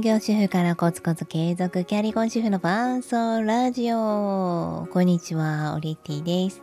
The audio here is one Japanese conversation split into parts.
専業主婦からコツコツ継続キャリコン主婦の伴奏ラジオこんにちは、オリティです、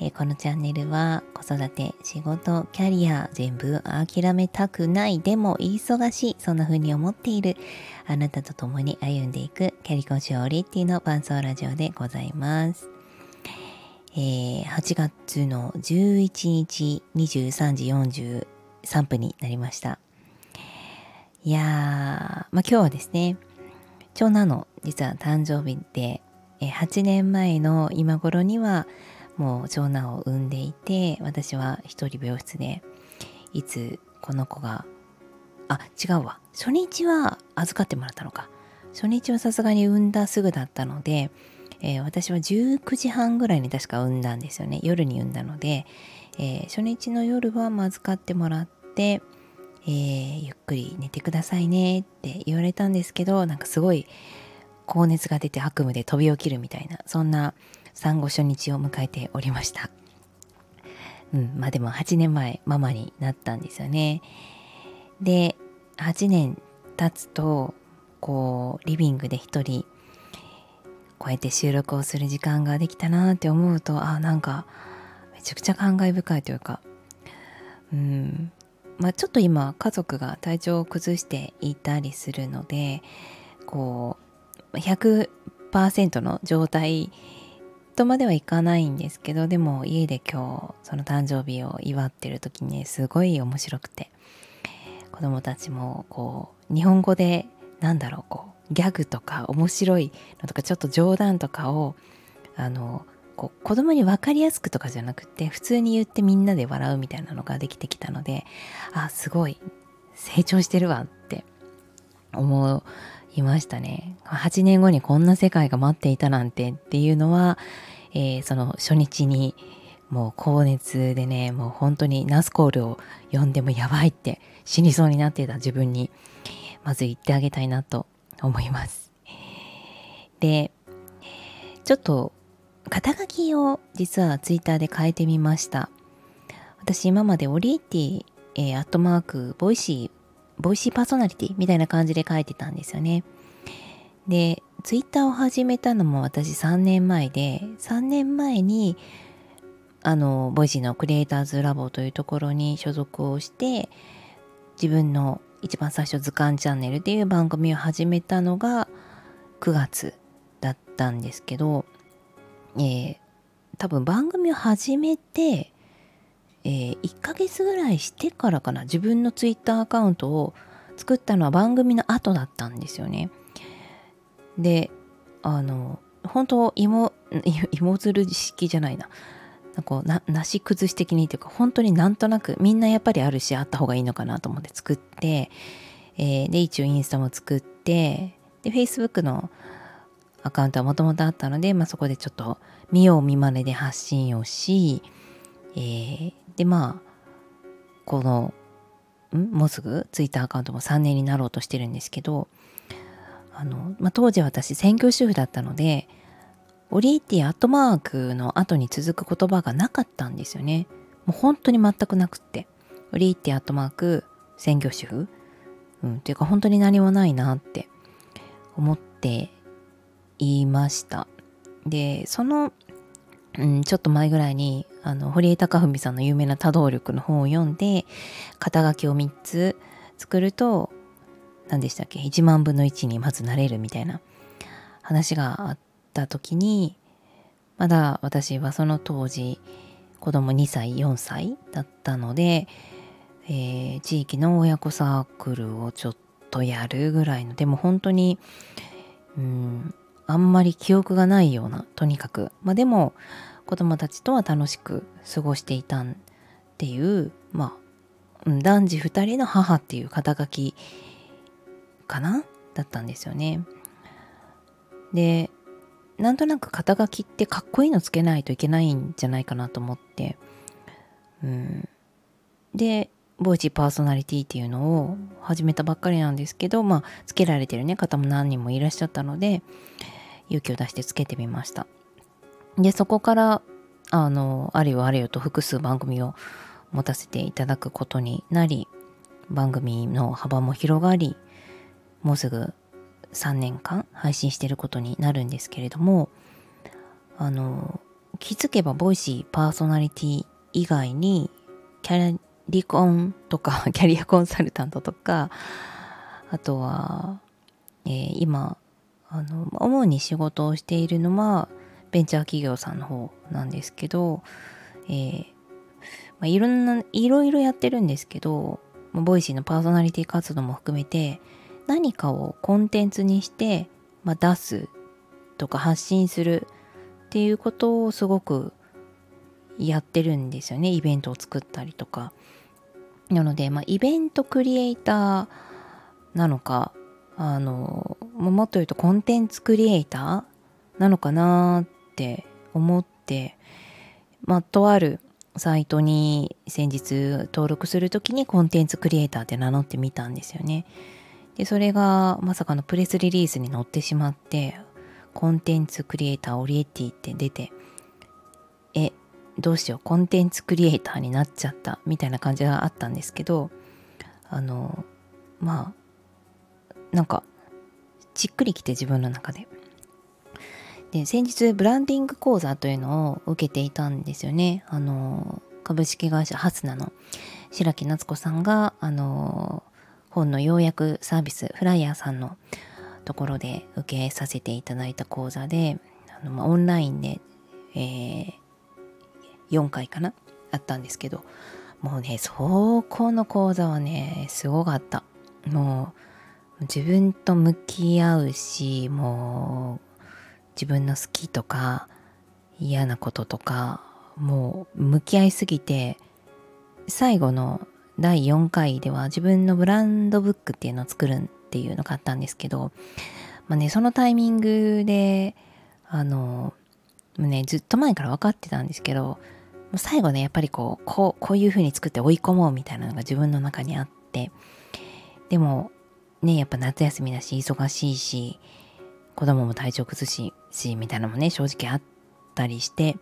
えー、このチャンネルは子育て、仕事、キャリア全部諦めたくないでも忙しいそんな風に思っているあなたと共に歩んでいくキャリコン主婦オリティの伴奏ラジオでございます。えー、8月の11日23時43分になりました。いやー、まあ、今日はですね、長男の実は誕生日で、え8年前の今頃にはもう長男を産んでいて、私は一人病室で、いつこの子が、あ、違うわ。初日は預かってもらったのか。初日はさすがに産んだすぐだったので、えー、私は19時半ぐらいに確か産んだんですよね。夜に産んだので、えー、初日の夜は預かってもらって、えー、ゆっくり寝てくださいねって言われたんですけどなんかすごい高熱が出て悪夢で飛び起きるみたいなそんな産後初日を迎えておりました。うんまあでも8年前ママになったんですよね。で8年経つとこうリビングで一人こうやって収録をする時間ができたなって思うとあなんかめちゃくちゃ感慨深いというかうんまあ、ちょっと今家族が体調を崩していたりするのでこう100%の状態とまではいかないんですけどでも家で今日その誕生日を祝ってる時にすごい面白くて子供たちもこう日本語でなんだろうこうギャグとか面白いのとかちょっと冗談とかをあのこう子供に分かりやすくとかじゃなくて普通に言ってみんなで笑うみたいなのができてきたのであすごい成長してるわって思いましたね。8年後にこんな世界が待っていたなんてっていうのは、えー、その初日にもう高熱でねもう本当にナスコールを呼んでもやばいって死にそうになっていた自分にまず言ってあげたいなと思います。でちょっと肩書きを実はツイッターで変えてみました。私今までオリーティ、えー、アットマーク、 Voicy、Voicy パーソナリティみたいな感じで書いてたんですよね。で、ツイッターを始めたのも私3年前で、3年前に、あの、 Voicy のクリエイターズラボというところに所属をして、自分の一番最初図鑑チャンネルっていう番組を始めたのが9月だったんですけど、えー、多分番組を始めて、えー、1ヶ月ぐらいしてからかな自分のツイッターアカウントを作ったのは番組の後だったんですよね。であの本当芋芋づる式じゃないな。なんかななし崩し的にというか本当になんとなくみんなやっぱりあるしあった方がいいのかなと思って作って、えー、で一応インスタも作ってで Facebook のアカウントはもともとあったので、まあ、そこでちょっと見よう見まねで発信をし、えー、でまあこのもうすぐ？ツイッターアカウントも3年になろうとしてるんですけどあの、まあ、当時私専業主婦だったのでオリーティアットマークの後に続く言葉がなかったんですよね。もう本当に全くなくって。オリーティアットマーク専業主婦？うんっていうか本当に何もないなって思って言いました。で、その、うん、ちょっと前ぐらいに、あの、堀江貴文さんの有名な多動力の本を読んで、肩書きを3つ作ると、何でしたっけ ?1 万分の1にまずなれるみたいな話があった時に、まだ私はその当時、子供2歳、4歳だったので、えー、地域の親子サークルをちょっとやるぐらいの、でも本当に、うん、あんまり記憶がないようなとにかく。まあでも子供たちとは楽しく過ごしていたんっていうまあ男児2人の母っていう肩書きかなだったんですよね。でなんとなく肩書きってかっこいいのつけないといけないんじゃないかなと思って、うん、でボイチパーソナリティっていうのを始めたばっかりなんですけどまあつけられてるね方も何人もいらっしゃったので勇気を出してつけてみました。で、そこから、あの、あれよあれよと複数番組を持たせていただくことになり、番組の幅も広がり、もうすぐ3年間配信してることになるんですけれどもあの気づけばボイシーパーソナリティ以外にキャリコンとか キャリアコンサルタントとかあとは、えー、今あの主に仕事をしているのはベンチャー企業さんの方なんですけど、えーまあ、いろんないろいろやってるんですけどVoicy のパーソナリティ活動も含めて何かをコンテンツにして、まあ、出すとか発信するっていうことをすごくやってるんですよねイベントを作ったりとかなので、まあ、イベントクリエイターなのかあのもっと言うとコンテンツクリエイターなのかなって思ってまあとあるサイトに先日登録する時にコンテンツクリエイターって名乗ってみたんですよね。でそれがまさかのプレスリリースに載ってしまってコンテンツクリエイターオリエティって出てどうしようコンテンツクリエイターになっちゃったみたいな感じがあったんですけどあのまあなんかじっくりきて自分の中で。で先日ブランディング講座というのを受けていたんですよね。あの株式会社ハスナの白木夏子さんがあの本の要約サービスフライヤーさんのところで受けさせていただいた講座であの、まあ、オンラインで、えー、4回かな？あったんですけど。もうねそこの講座はねすごかった。もう自分と向き合うしもう自分の好きとか嫌なこととかもう向き合いすぎて最後の第4回では自分のブランドブックっていうのを作るっていうのがあったんですけど、まあね、そのタイミングであのねずっと前から分かってたんですけど最後ねやっぱりこうこうこういう風に作って追い込もうみたいなのが自分の中にあってでもねやっぱ夏休みだし忙しいし子供も体調崩ししみたいなのもね正直あったりして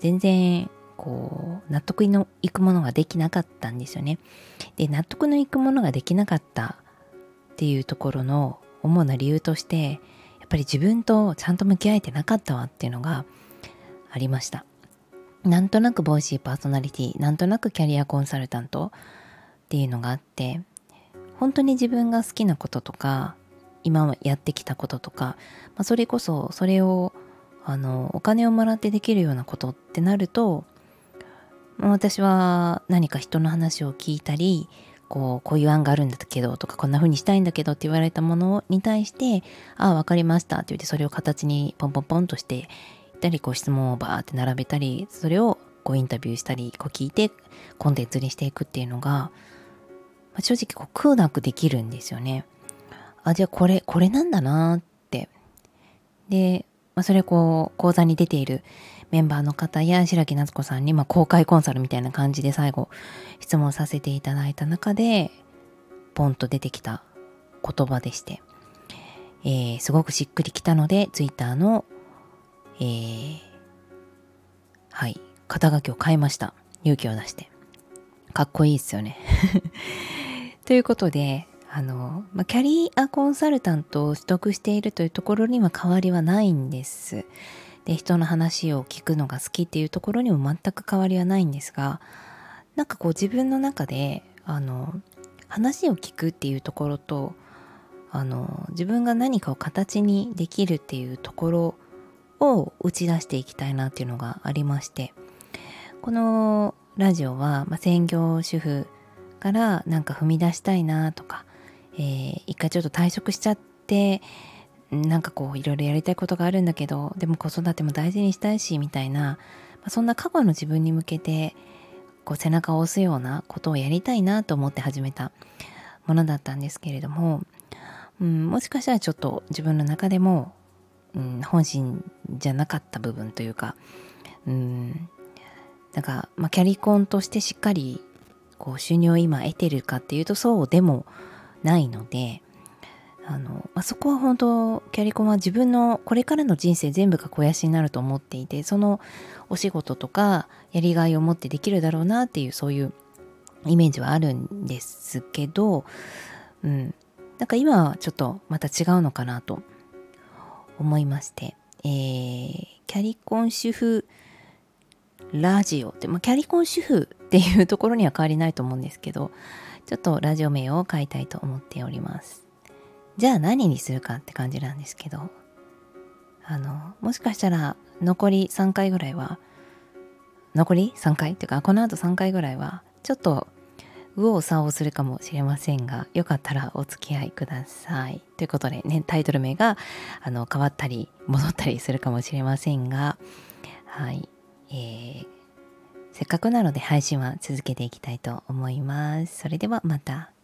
全然こう納得のいくものができなかったんですよね。で納得のいくものができなかったっていうところの主な理由としてやっぱり自分とちゃんと向き合えてなかったわっていうのがありました。なんとなくボイシーパーソナリティなんとなくキャリアコンサルタントっていうのがあって本当に自分が好きなこととか今やってきたこととか、まあ、それこそそれをあのお金をもらってできるようなことってなると私は何か人の話を聞いたりこうこういう案があるんだけどとかこんな風にしたいんだけどって言われたものに対してああ分かりましたって言ってそれを形にポンポンポンとしてったりこう質問をバーって並べたりそれをこうインタビューしたりこう聞いてコンテンツにしていくっていうのが、まあ、正直こう空なくできるんですよね。あじゃあこれこれなんだなってで、まあ、それこう講座に出ているメンバーの方や白木夏子さんに、まあ、公開コンサルみたいな感じで最後質問させていただいた中でポンと出てきた言葉でして、えー、すごくしっくりきたのでツイッターの、えー、はい。肩書きを変えました。勇気を出して。かっこいいですよね。ということであの、ま、キャリアコンサルタントを取得しているというところには変わりはないんです。で、人の話を聞くのが好きっていうところにも全く変わりはないんですが、なんかこう自分の中で、あの、話を聞くっていうところと、あの、自分が何かを形にできるっていうところを打ち出していきたいなっていうのがありまして、このラジオは、まあ、専業主婦からなんか踏み出したいなとか、えー、一回ちょっと退職しちゃってなんかこういろいろやりたいことがあるんだけどでも子育ても大事にしたいしみたいな、まあ、そんな過去の自分に向けてこう背中を押すようなことをやりたいなと思って始めたものだったんですけれども、うん、もしかしたらちょっと自分の中でも、うん、本心じゃなかった部分というか、うん、なんか、まあ、キャリコンとしてしっかりこう収入を今得てるかっていうとそうでもないのであの、まあ、そこは本当キャリコンは自分のこれからの人生全部が肥やしになると思っていてそのお仕事とかやりがいを持ってできるだろうなっていうそういうイメージはあるんですけど、うん、なんか今はちょっとまた違うのかなと思いまして、えー、キャリコン主婦ラジオって、まあ、キャリコン主婦っていうところには変わりないと思うんですけど、ちょっとラジオ名を変えたいと思っております。じゃあ何にするかって感じなんですけど、あの、もしかしたら残り3回ぐらいは、残り3回っていうか、この後3回ぐらいは、ちょっと右往左往するかもしれませんが、よかったらお付き合いください。ということでね、タイトル名があの変わったり戻ったりするかもしれませんが、はい、えー、せっかくなので配信は続けていきたいと思います。それではまた。